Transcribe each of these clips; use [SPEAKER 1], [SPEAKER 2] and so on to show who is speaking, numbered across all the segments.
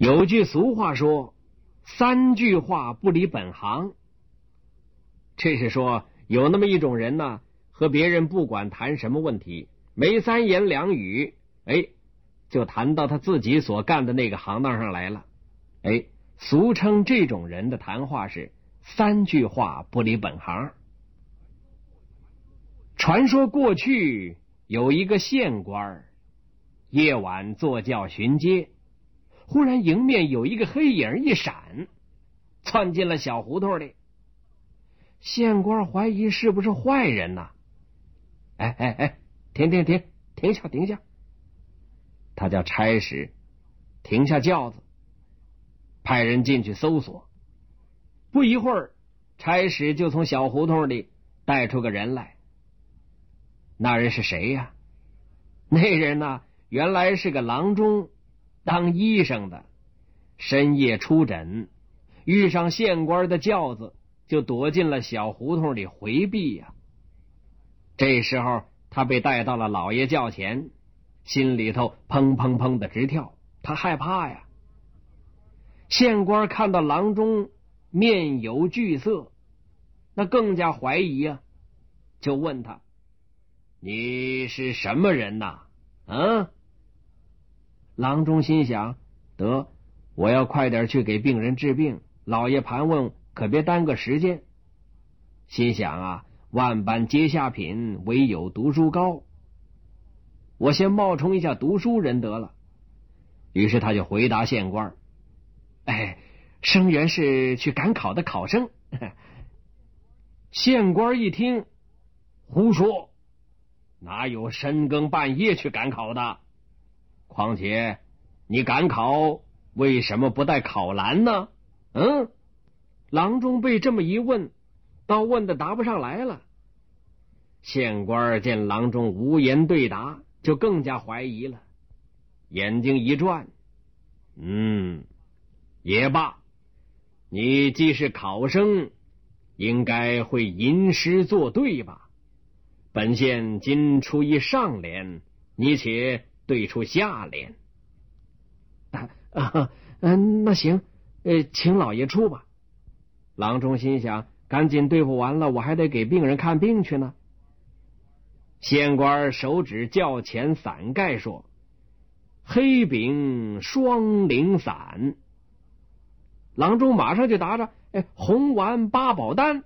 [SPEAKER 1] 有句俗话说：“三句话不离本行。”这是说有那么一种人呢，和别人不管谈什么问题，没三言两语，哎，就谈到他自己所干的那个行当上来了。哎，俗称这种人的谈话是“三句话不离本行”。传说过去有一个县官，夜晚坐轿巡街。忽然，迎面有一个黑影一闪，窜进了小胡同里。县官怀疑是不是坏人呢？哎哎哎，停停停，停下停下！他叫差使停下轿子，派人进去搜索。不一会儿，差使就从小胡同里带出个人来。那人是谁呀？那人呢？原来是个郎中。当医生的深夜出诊，遇上县官的轿子，就躲进了小胡同里回避呀。这时候他被带到了老爷轿前，心里头砰砰砰的直跳，他害怕呀。县官看到郎中面有惧色，那更加怀疑呀，就问他：“你是什么人呐？”啊？郎中心想：得，我要快点去给病人治病。老爷盘问，可别耽搁时间。心想啊，万般皆下品，唯有读书高。我先冒充一下读书人得了。于是他就回答县官：“哎，生源是去赶考的考生。”县官一听，胡说，哪有深更半夜去赶考的？况且，你赶考为什么不带考篮呢？嗯，郎中被这么一问，倒问的答不上来了。县官见郎中无言对答，就更加怀疑了，眼睛一转，嗯，也罢，你既是考生，应该会吟诗作对吧？本县今出一上联，你且。对出下联，啊，嗯，那行，呃，请老爷出吧。郎中心想，赶紧对付完了，我还得给病人看病去呢。县官手指轿前伞盖说：“黑柄双灵伞。”郎中马上就答着：“哎，红丸八宝丹。”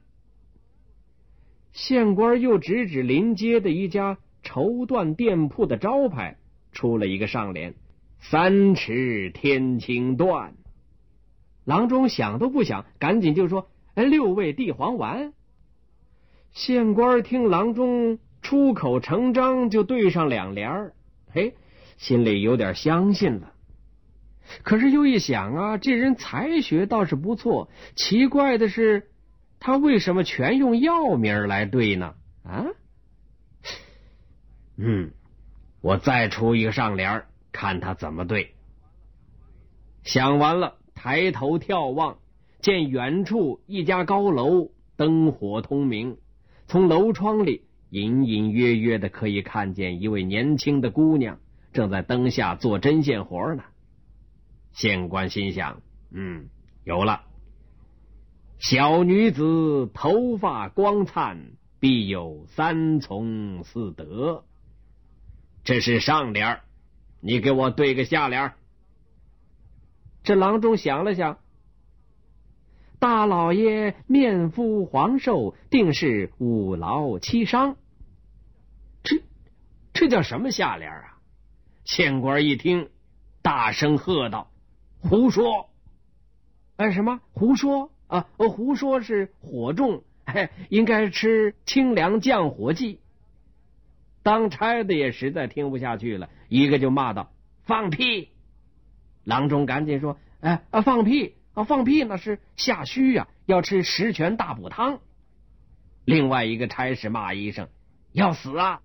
[SPEAKER 1] 县官又指指临街的一家绸缎店铺的招牌。出了一个上联：“三尺天青缎。”郎中想都不想，赶紧就说：“哎，六味地黄丸。”县官听郎中出口成章，就对上两联儿，嘿，心里有点相信了。可是又一想啊，这人才学倒是不错，奇怪的是，他为什么全用药名来对呢？啊？嗯。我再出一个上联，看他怎么对。想完了，抬头眺望，见远处一家高楼灯火通明，从楼窗里隐隐约约的可以看见一位年轻的姑娘正在灯下做针线活呢。县官心想：嗯，有了，小女子头发光灿，必有三从四德。这是上联，你给我对个下联。这郎中想了想，大老爷面肤黄瘦，定是五劳七伤。这这叫什么下联啊？县官一听，大声喝道：“胡说！哎，什么胡说啊？胡说是火重，应该吃清凉降火剂。”当差的也实在听不下去了，一个就骂道：“放屁！”郎中赶紧说：“哎啊，放屁啊，放屁！那是下虚呀，要吃十全大补汤。”另外一个差使骂医生：“要死啊！”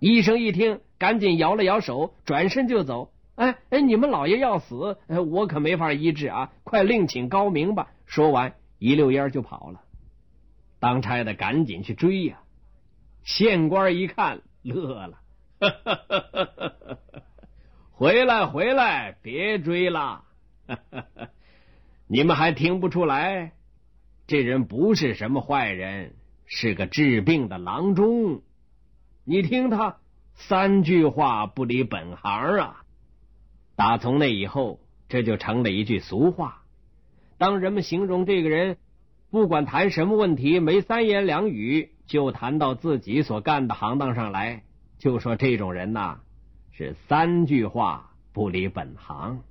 [SPEAKER 1] 医生一听，赶紧摇了摇手，转身就走。哎哎，你们老爷要死，我可没法医治啊！快另请高明吧。说完，一溜烟就跑了。当差的赶紧去追呀。县官一看，乐了，回来，回来，别追了！你们还听不出来？这人不是什么坏人，是个治病的郎中。你听他三句话不离本行啊！打从那以后，这就成了一句俗话。当人们形容这个人，不管谈什么问题，没三言两语就谈到自己所干的行当上来，就说这种人呐，是三句话不离本行。